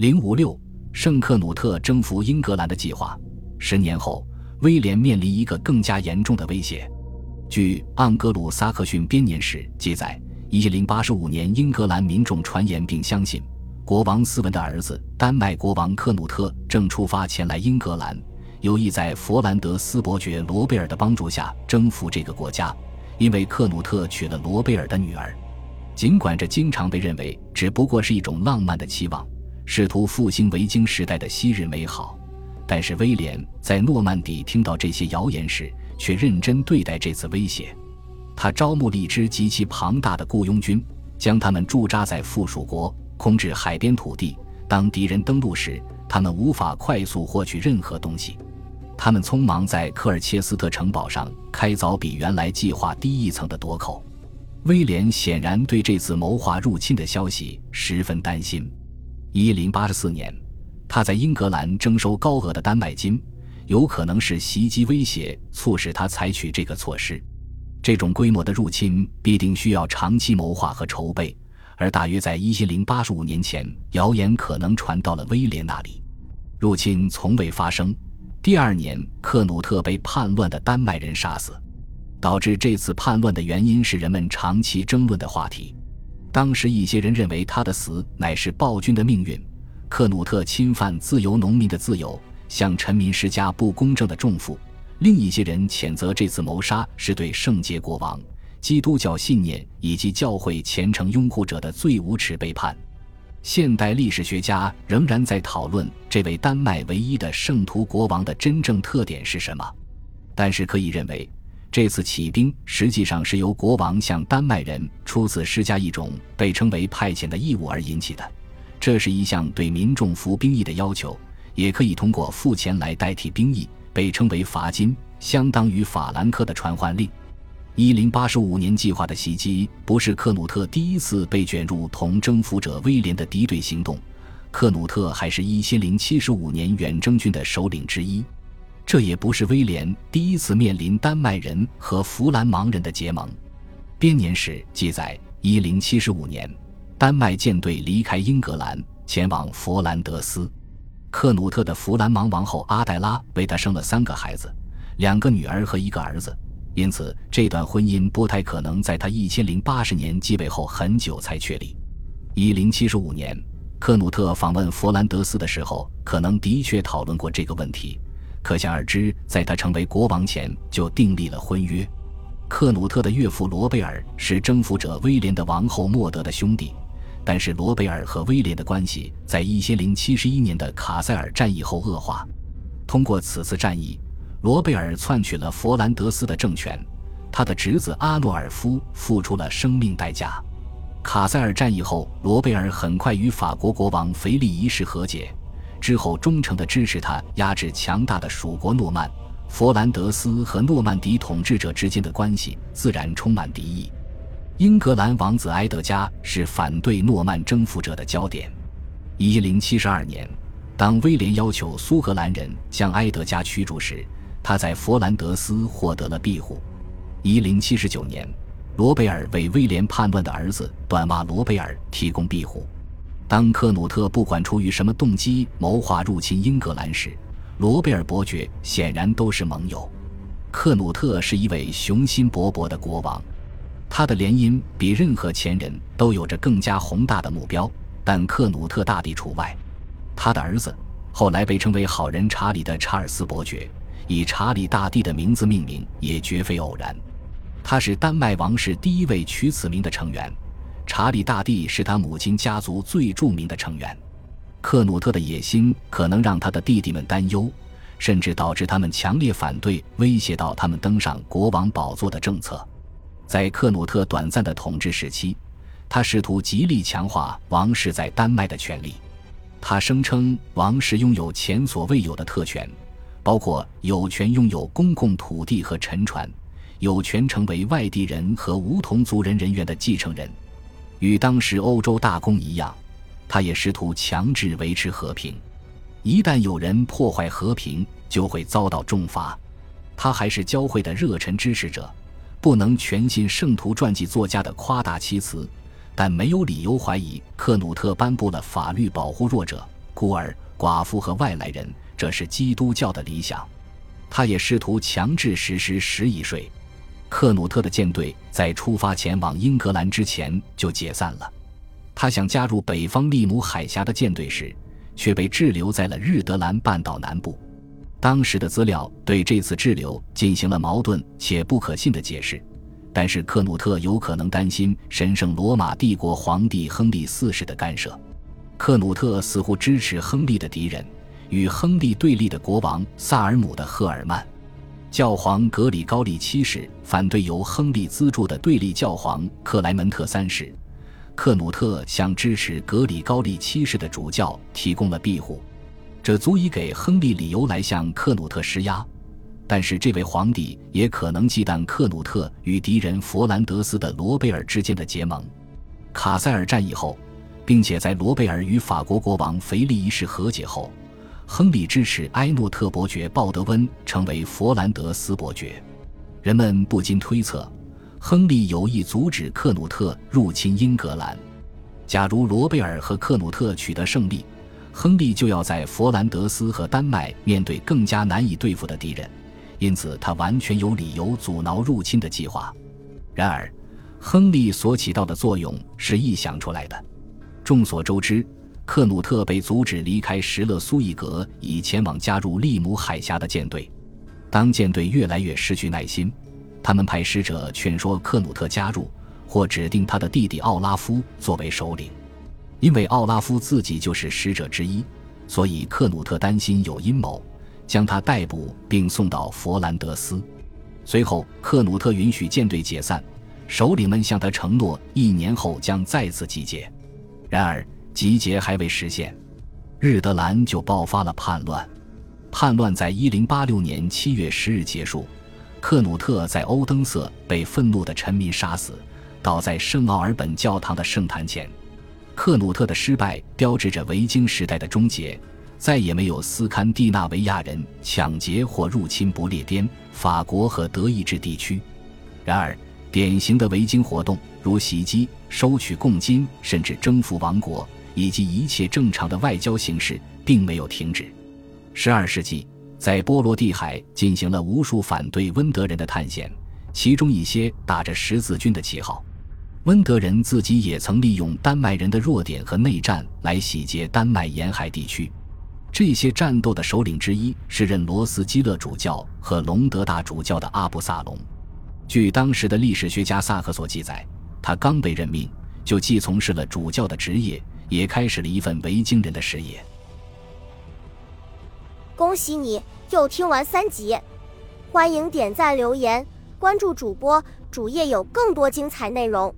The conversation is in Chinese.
零五六，圣克努特征服英格兰的计划。十年后，威廉面临一个更加严重的威胁。据《盎格鲁撒克逊编年史》记载，一零八十五年，英格兰民众传言并相信，国王斯文的儿子丹麦国王克努特正出发前来英格兰，有意在佛兰德斯伯爵罗贝尔的帮助下征服这个国家，因为克努特娶了罗贝尔的女儿。尽管这经常被认为只不过是一种浪漫的期望。试图复兴维京时代的昔日美好，但是威廉在诺曼底听到这些谣言时，却认真对待这次威胁。他招募了一支极其庞大的雇佣军，将他们驻扎在附属国，控制海边土地。当敌人登陆时，他们无法快速获取任何东西。他们匆忙在科尔切斯特城堡上开凿比原来计划低一层的垛口。威廉显然对这次谋划入侵的消息十分担心。一零八四年，他在英格兰征收高额的丹麦金，有可能是袭击威胁促使他采取这个措施。这种规模的入侵必定需要长期谋划和筹备，而大约在一零八十五年前，谣言可能传到了威廉那里。入侵从未发生。第二年，克努特被叛乱的丹麦人杀死，导致这次叛乱的原因是人们长期争论的话题。当时一些人认为他的死乃是暴君的命运，克努特侵犯自由农民的自由，向臣民施加不公正的重负；另一些人谴责这次谋杀是对圣洁国王、基督教信念以及教会虔诚拥护者的最无耻背叛。现代历史学家仍然在讨论这位丹麦唯一的圣徒国王的真正特点是什么，但是可以认为。这次起兵实际上是由国王向丹麦人初次施加一种被称为派遣的义务而引起的，这是一项对民众服兵役的要求，也可以通过付钱来代替兵役，被称为罚金，相当于法兰克的传唤令。一零八十五年计划的袭击不是克努特第一次被卷入同征服者威廉的敌对行动，克努特还是一千零七十五年远征军的首领之一。这也不是威廉第一次面临丹麦人和弗兰芒人的结盟。编年史记载，一零七十五年，丹麦舰队离开英格兰，前往佛兰德斯。克努特的弗兰芒王后阿黛拉为他生了三个孩子，两个女儿和一个儿子，因此这段婚姻不太可能在他一千零八十年继位后很久才确立。一零七十五年，克努特访问佛兰德斯的时候，可能的确讨论过这个问题。可想而知，在他成为国王前就订立了婚约。克努特的岳父罗贝尔是征服者威廉的王后莫德的兄弟，但是罗贝尔和威廉的关系在一千零七十一年的卡塞尔战役后恶化。通过此次战役，罗贝尔篡取了佛兰德斯的政权，他的侄子阿诺尔夫付出了生命代价。卡塞尔战役后，罗贝尔很快与法国国王腓力一世和解。之后，忠诚地支持他压制强大的蜀国诺曼。佛兰德斯和诺曼底统治者之间的关系自然充满敌意。英格兰王子埃德加是反对诺曼征服者的焦点。一零七十二年，当威廉要求苏格兰人将埃德加驱逐时，他在佛兰德斯获得了庇护。一零七十九年，罗贝尔为威廉叛乱的儿子短袜罗贝尔提供庇护。当克努特不管出于什么动机谋划入侵英格兰时，罗贝尔伯爵显然都是盟友。克努特是一位雄心勃勃的国王，他的联姻比任何前人都有着更加宏大的目标，但克努特大帝除外。他的儿子后来被称为好人查理的查尔斯伯爵，以查理大帝的名字命名也绝非偶然。他是丹麦王室第一位取此名的成员。查理大帝是他母亲家族最著名的成员，克努特的野心可能让他的弟弟们担忧，甚至导致他们强烈反对威胁到他们登上国王宝座的政策。在克努特短暂的统治时期，他试图极力强化王室在丹麦的权力。他声称王室拥有前所未有的特权，包括有权拥有公共土地和沉船，有权成为外地人和无同族人人员的继承人。与当时欧洲大公一样，他也试图强制维持和平。一旦有人破坏和平，就会遭到重罚。他还是教会的热忱支持者，不能全信圣徒传记作家的夸大其词，但没有理由怀疑克努特颁布了法律保护弱者、孤儿、寡妇和外来人，这是基督教的理想。他也试图强制实施十亿税。克努特的舰队在出发前往英格兰之前就解散了。他想加入北方利姆海峡的舰队时，却被滞留在了日德兰半岛南部。当时的资料对这次滞留进行了矛盾且不可信的解释，但是克努特有可能担心神圣罗马帝国皇帝亨利四世的干涉。克努特似乎支持亨利的敌人，与亨利对立的国王萨尔姆的赫尔曼。教皇格里高利七世反对由亨利资助的对立教皇克莱门特三世，克努特向支持格里高利七世的主教提供了庇护，这足以给亨利理由来向克努特施压。但是这位皇帝也可能忌惮克努特与敌人佛兰德斯的罗贝尔之间的结盟。卡塞尔战役后，并且在罗贝尔与法国国王腓力一世和解后。亨利支持埃诺特伯爵鲍德温成为佛兰德斯伯爵，人们不禁推测，亨利有意阻止克努特入侵英格兰。假如罗贝尔和克努特取得胜利，亨利就要在佛兰德斯和丹麦面对更加难以对付的敌人，因此他完全有理由阻挠入侵的计划。然而，亨利所起到的作用是臆想出来的。众所周知。克努特被阻止离开石勒苏伊格，以前往加入利姆海峡的舰队。当舰队越来越失去耐心，他们派使者劝说克努特加入，或指定他的弟弟奥拉夫作为首领。因为奥拉夫自己就是使者之一，所以克努特担心有阴谋，将他逮捕并送到佛兰德斯。随后，克努特允许舰队解散，首领们向他承诺一年后将再次集结。然而，集结还未实现，日德兰就爆发了叛乱。叛乱在一零八六年七月十日结束，克努特在欧登瑟被愤怒的臣民杀死，倒在圣奥尔本教堂的圣坛前。克努特的失败标志着维京时代的终结，再也没有斯堪的纳维亚人抢劫或入侵不列颠、法国和德意志地区。然而，典型的维京活动，如袭击、收取贡金，甚至征服王国。以及一切正常的外交形式并没有停止。十二世纪，在波罗的海进行了无数反对温德人的探险，其中一些打着十字军的旗号。温德人自己也曾利用丹麦人的弱点和内战来洗劫丹麦沿海地区。这些战斗的首领之一是任罗斯基勒主教和隆德大主教的阿布萨隆。据当时的历史学家萨克所记载，他刚被任命，就既从事了主教的职业。也开始了一份维京人的事业。恭喜你又听完三集，欢迎点赞、留言、关注主播，主页有更多精彩内容。